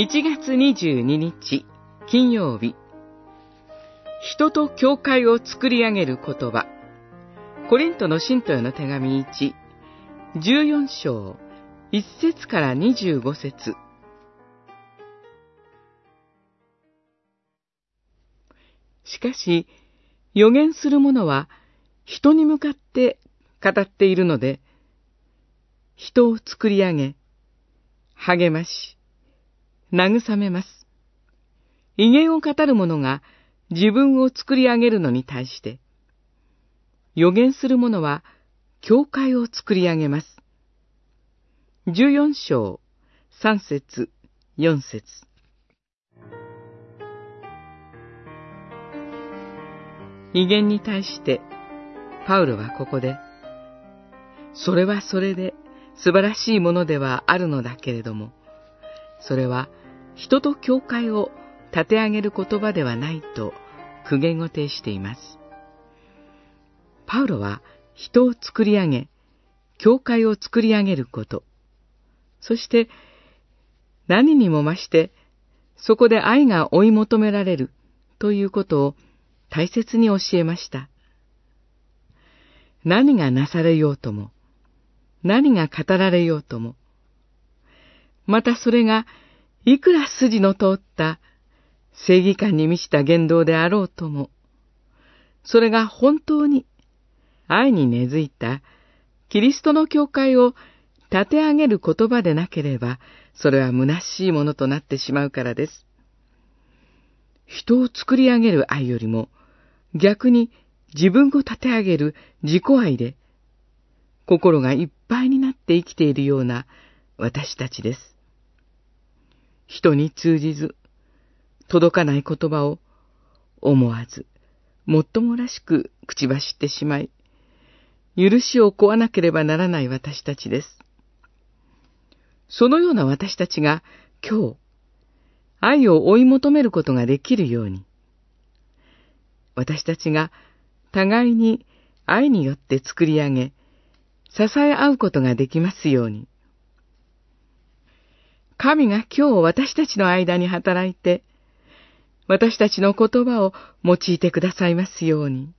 1月22日金曜日。人と教会を作り上げる言葉。コリントの信徒への手紙1 14章1節から25節。しかし、予言する者は人に向かって語っているので、人を作り上げ、励まし、慰めます。威厳を語る者が自分を作り上げるのに対して、予言する者は教会を作り上げます。14章3節4節威厳に対して、パウロはここで、それはそれで素晴らしいものではあるのだけれども、それは人と教会を立て上げる言葉ではないと苦言を呈しています。パウロは人を作り上げ、教会を作り上げること、そして何にも増してそこで愛が追い求められるということを大切に教えました。何がなされようとも、何が語られようとも、またそれがいくら筋の通った正義感に満ちた言動であろうとも、それが本当に愛に根付いたキリストの教会を立て上げる言葉でなければ、それは虚しいものとなってしまうからです。人を作り上げる愛よりも、逆に自分を立て上げる自己愛で、心がいっぱいになって生きているような私たちです。人に通じず、届かない言葉を思わず、もっともらしく口走ってしまい、許しを請わなければならない私たちです。そのような私たちが今日、愛を追い求めることができるように、私たちが互いに愛によって作り上げ、支え合うことができますように。神が今日私たちの間に働いて、私たちの言葉を用いてくださいますように。